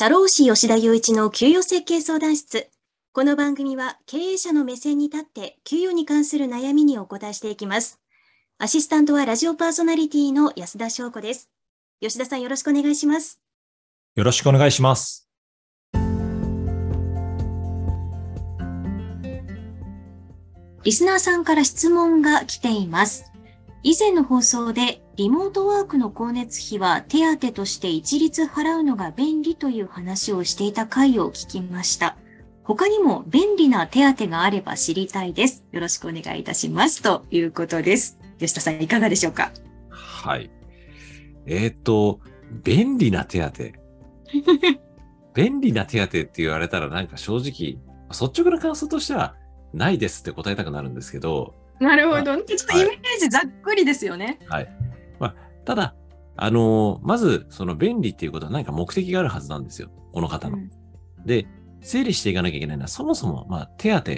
社労士吉田雄一の給与設計相談室。この番組は経営者の目線に立って給与に関する悩みにお答えしていきます。アシスタントはラジオパーソナリティの安田翔子です。吉田さんよろしくお願いします。よろしくお願いします。リスナーさんから質問が来ています。以前の放送でリモートワークの光熱費は手当として一律払うのが便利という話をしていた回を聞きました。他にも便利な手当があれば知りたいです。よろしくお願いいたします。ということです。吉田さんいかがでしょうか？はい。えっ、ー、と、便利な手当。便利な手当って言われたらなんか正直、率直な感想としてはないですって答えたくなるんですけど、なるほど。ちょっとイメージざっくりですよね。はい。まあ、ただ、あのー、まず、その便利っていうことは何か目的があるはずなんですよ。この方の。うん、で、整理していかなきゃいけないのは、そもそも、まあ、手当、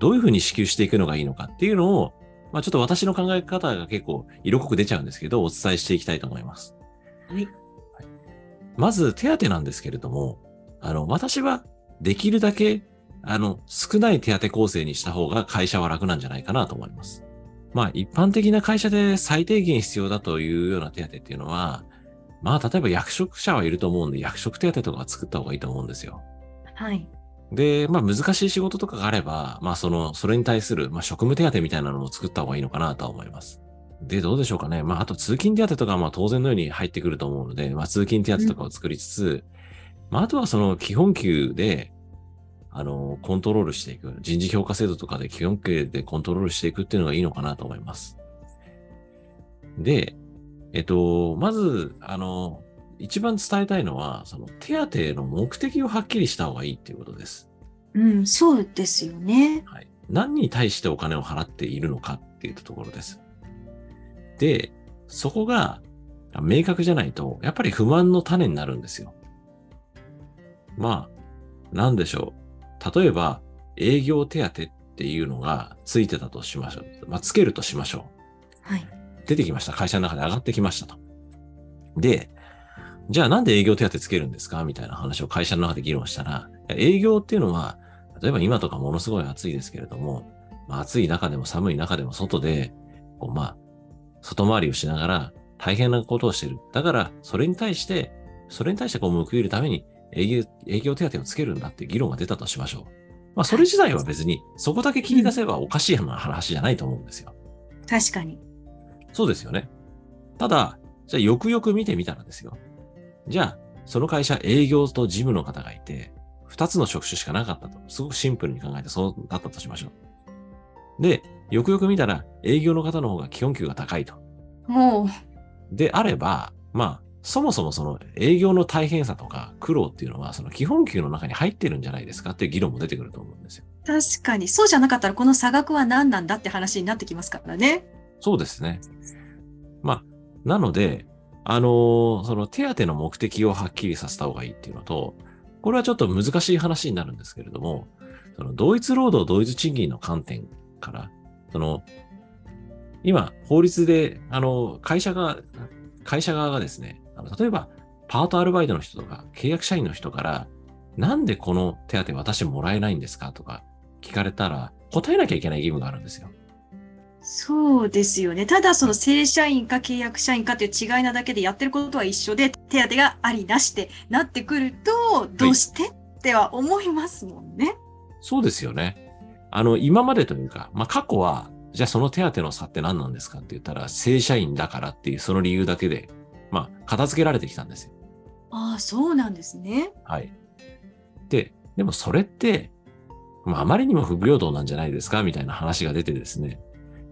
どういうふうに支給していくのがいいのかっていうのを、まあ、ちょっと私の考え方が結構色濃く出ちゃうんですけど、お伝えしていきたいと思います。はい。まず、手当なんですけれども、あの、私はできるだけあの、少ない手当構成にした方が会社は楽なんじゃないかなと思います。まあ、一般的な会社で最低限必要だというような手当っていうのは、まあ、例えば役職者はいると思うんで、役職手当とか作った方がいいと思うんですよ。はい。で、まあ、難しい仕事とかがあれば、まあ、その、それに対する、まあ、職務手当みたいなのも作った方がいいのかなとは思います。で、どうでしょうかね。まあ、あと通勤手当とかは、まあ、当然のように入ってくると思うので、まあ、通勤手当とかを作りつつ、うん、まあ、あとはその基本給で、あの、コントロールしていく。人事評価制度とかで基本形でコントロールしていくっていうのがいいのかなと思います。で、えっと、まず、あの、一番伝えたいのは、その手当の目的をはっきりした方がいいっていうことです。うん、そうですよね。はい。何に対してお金を払っているのかっていうところです。で、そこが明確じゃないと、やっぱり不満の種になるんですよ。まあ、なんでしょう。例えば、営業手当っていうのがついてたとしましょう。まあ、つけるとしましょう。はい。出てきました。会社の中で上がってきましたと。で、じゃあなんで営業手当つけるんですか？みたいな話を会社の中で議論したら、営業っていうのは、例えば今とかものすごい暑いですけれども、まあ、暑い中でも寒い中でも外で、こうまあ、外回りをしながら大変なことをしてる。だから、それに対して、それに対してこう報いるために営業営業手当をつけるんだっていう議論が出たとしましょう。まあ、それ自体は別に、そこだけ切り出せばおかしい話じゃないと思うんですよ。確かに。そうですよね。ただ、じゃあよくよく見てみたらですよ。じゃあ、その会社営業と事務の方がいて、二つの職種しかなかったと。すごくシンプルに考えてそうだったとしましょう。で、よくよく見たら営業の方の方が基本給が高いと。もう。であれば、まあ、そもそもその営業の大変さとか苦労っていうのはその基本給の中に入ってるんじゃないですかっていう議論も出てくると思うんですよ。確かに。そうじゃなかったらこの差額は何なんだって話になってきますからね。そうですね。まあ、なので、あのー、その手当の目的をはっきりさせた方がいいっていうのと、これはちょっと難しい話になるんですけれども、その同一労働同一賃金の観点から、その、今、法律で、あの、会社が、会社側がですね、あの例えば、パートアルバイトの人とか、契約社員の人から、なんでこの手当私もらえないんですか？とか聞かれたら、答えなきゃいけない義務があるんですよ。そうですよね。ただその正社員か契約社員かっていう違いなだけでやってることは一緒で、手当がありなしってなってくると、どうして、はい、っては思いますもんね。そうですよね。あの、今までというか、まあ、過去は、じゃあその手当の差って何なんですかって言ったら、正社員だからっていうその理由だけでまあ、片付けられてきたんですよ。ああ、そうなんですね。はい。で、でもそれって、まあ、あまりにも不平等なんじゃないですかみたいな話が出てですね。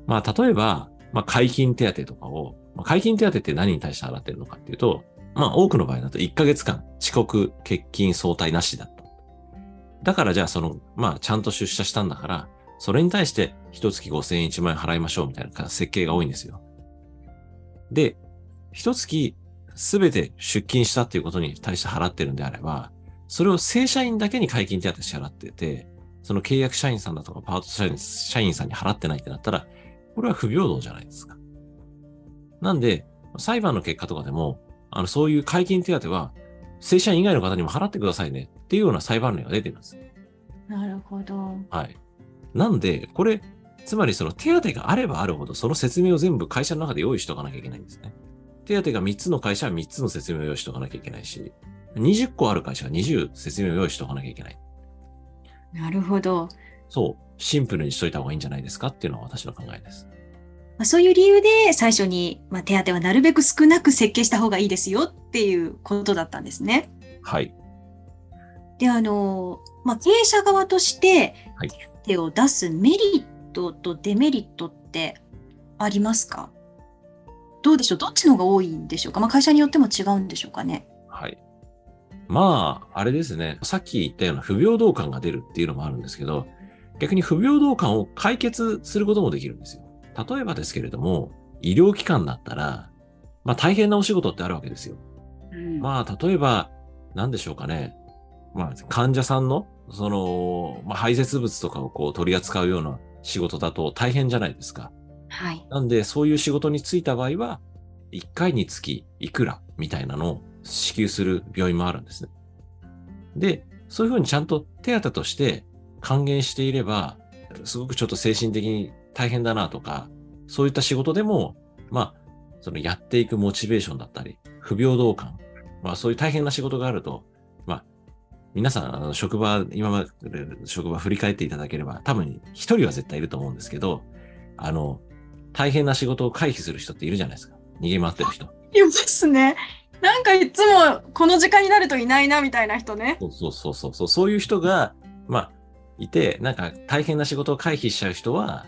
まあ、例えば、まあ、解禁手当とかを、まあ、解禁手当って何に対して払ってるのかっていうと、まあ、多くの場合だと1ヶ月間遅刻、欠勤、相対なしだった。だからじゃあその、まあ、ちゃんと出社したんだから、それに対して一月5000円1万円払いましょうみたいな設計が多いんですよ。で、一月すべて出勤したっていうことに対して払ってるんであれば、それを正社員だけに解禁手当支払ってて、その契約社員さんだとかパート社員社員さんに払ってないってなったら、これは不平等じゃないですか。なんで、裁判の結果とかでも、あの、そういう解禁手当は、正社員以外の方にも払ってくださいねっていうような裁判例が出ています。なるほど。はい。なんで、これ、つまりその手当があればあるほど、その説明を全部会社の中で用意しておかなきゃいけないんですね。手当が3つの会社は3つの説明を用意しておかなきゃいけないし、20個ある会社は20説明を用意しておかなきゃいけない。なるほど。そう、シンプルにしといた方がいいんじゃないですかっていうのは私の考えです。まあ、そういう理由で最初に、まあ、手当はなるべく少なく設計した方がいいですよっていうことだったんですね。はい。で、あの、まあ、経営者側としてはい、手当を出すメリットとデメリットってありますか？どうでしょう？どっちの方が多いんでしょうか？まあ、会社によっても違うんでしょうかね。はい。まあ、あれですね。さっき言ったような不平等感が出るっていうのもあるんですけど、逆に不平等感を解決することもできるんですよ。例えばですけれども、医療機関だったら、まあ大変なお仕事ってあるわけですよ。うんまあ、例えば、何でしょうかね。まあ、患者さんの、その、まあ、排泄物とかをこう取り扱うような仕事だと大変じゃないですか。はい。なんで、そういう仕事に就いた場合は、1回につきいくらみたいなのを支給する病院もあるんですね。で、そういうふうにちゃんと手当として還元していれば、すごくちょっと精神的に大変だなとか、そういった仕事でも、まあ、そのやっていくモチベーションだったり、不平等感、まあそういう大変な仕事があると、まあ、皆さん、あの職場、今まで職場振り返っていただければ、多分一人は絶対いると思うんですけど、あの、大変な仕事を回避する人っているじゃないですか。逃げ回ってる人。いますね。なんかいつもこの時間になるといないなみたいな人ね。そうそうそうそうそう。そういう人が、まあ、いて、なんか大変な仕事を回避しちゃう人は、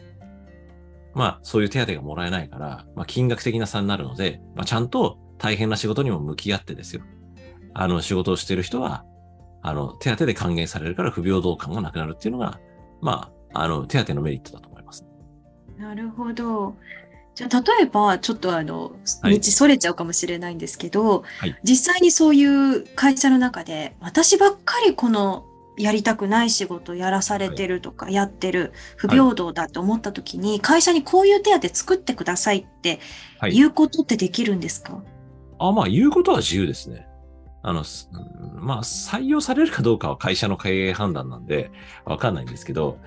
まあ、そういう手当がもらえないから、まあ、金額的な差になるので、まあ、ちゃんと大変な仕事にも向き合ってですよ。あの、仕事をしてる人は、あの、手当で還元されるから不平等感がなくなるっていうのが、まあ、あの、手当のメリットだと。なるほど。じゃあ、例えば、ちょっとあの、はい道それちゃうかもしれないんですけど、はい実際にそういう会社の中で、私ばっかりこのやりたくない仕事やらされてるとか、やってる、不平等だと思った時に、会社にこういう手当作ってくださいってはい。言うことってできるんですか、あ、まあ、言うことは自由ですね。あの、まあ、採用されるかどうかは会社の経営判断なんで、わかんないんですけど、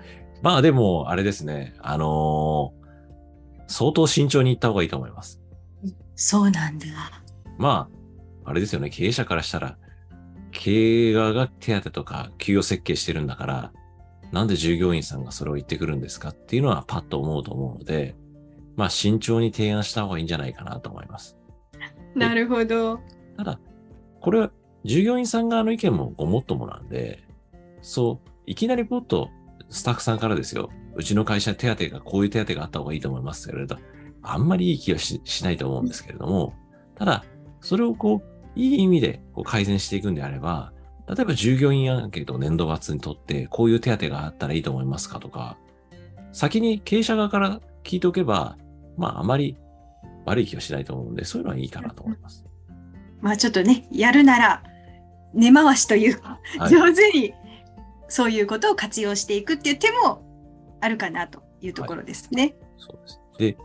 まあでも、あれですね、あのー相当慎重に行った方がいいと思います。そうなんだ。まあ、あれですよね、経営者からしたら、経営側が手当とか給与設計してるんだから、なんで従業員さんがそれを言ってくるんですかっていうのはパッと思うと思うので、まあ慎重に提案した方がいいんじゃないかなと思います。なるほど。ただ、これは従業員さん側の意見もごもっともなんで、そう、いきなりポッとスタッフさんからですよ、うちの会社手当がこういう手当があった方がいいと思いますって言われると、あんまりいい気はししないと思うんですけれども、ただ、それをこう、いい意味でこう改善していくんであれば、例えば従業員アンケートを年度末にとって、こういう手当があったらいいと思いますかとか、先に経営者側から聞いておけば、まあ、あまり悪い気はしないと思うんで、そういうのはいいかなと思います。まあちょっとね、やるなら根回しというか、はい上手にそういうことを活用していくっていう手もあるかなというところですね。そうです。で、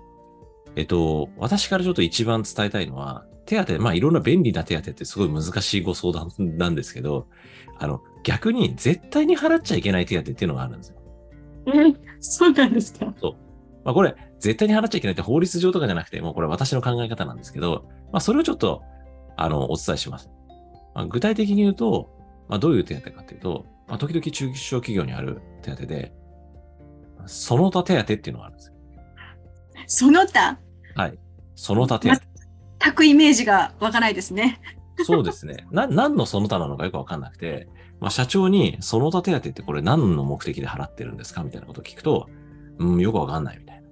えっと、私からちょっと一番伝えたいのは、手当、まあいろんな便利な手当ってすごい難しいご相談なんですけど、あの、逆に絶対に払っちゃいけない手当っていうのがあるんですよ。えそうなんですか？まあこれ、絶対に払っちゃいけないって法律上とかじゃなくて、もうこれ私の考え方なんですけど、まあそれをちょっと、あの、お伝えします。まあ、具体的に言うと、まあどういう手当かっていうと、まあ時々中小企業にある手当で、その他手当っていうのがあるんですよ。その他、はい。その他手当。全くイメージが湧かないですね。そうですね。な、何のその他なのかよくわかんなくて、まあ、社長にその他手当ってこれ何の目的で払ってるんですか？みたいなことを聞くと、うん、よくわかんないみたいな。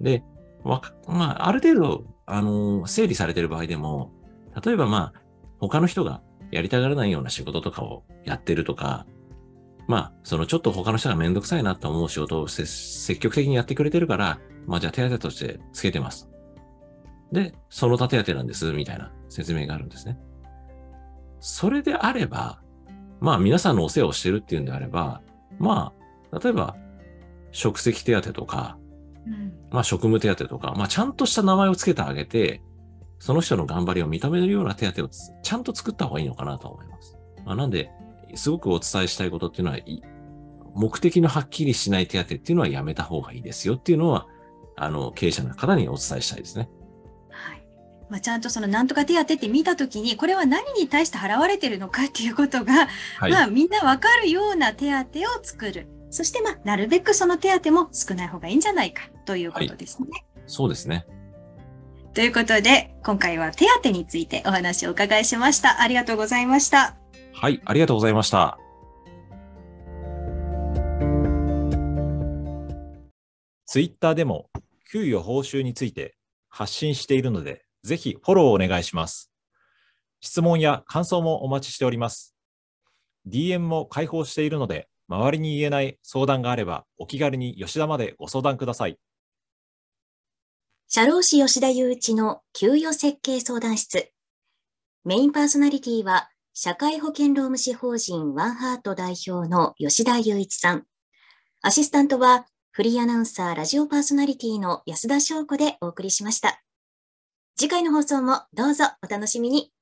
で、わか、まあ、ある程度、あのー整理されてる場合でも、例えばまあ、他の人がやりたがらないような仕事とかをやってるとか、まあ、そのちょっと他の人がめんどくさいなと思う仕事をせ積極的にやってくれてるから、まあじゃあ手当としてつけてます。で、その他手当なんです、みたいな説明があるんですね。それであれば、まあ皆さんのお世話をしてるっていうんであれば、まあ、例えば、職責手当とか、うんまあ職務手当とか、まあちゃんとした名前をつけてあげて、その人の頑張りを認めるような手当をちゃんと作った方がいいのかなと思います。まあ、なんで、すごくお伝えしたいことっていうのは、目的のはっきりしない手当っていうのはやめた方がいいですよっていうのは、あの、経営者の方にお伝えしたいですね。まあ、ちゃんとそのなんとか手当って見たときに、これは何に対して払われてるのかっていうことが、はい、まあみんなわかるような手当を作る。そしてまあ、なるべくその手当も少ない方がいいんじゃないかということですね。はい、そうですね。ということで、今回は手当についてお話をお伺いしました。ありがとうございました。はい、ありがとうございました。ツイッターでも給与報酬について発信しているので、ぜひフォローお願いします。質問や感想もお待ちしております。DM も開放しているので、周りに言えない相談があれば、お気軽に吉田までご相談ください。社労士吉田雄一の給与設計相談室。メインパーソナリティは、社会保険労務士法人ワンハート代表の吉田雄一さん。アシスタントは、フリーアナウンサーラジオパーソナリティの安田翔子でお送りしました。次回の放送もどうぞお楽しみに。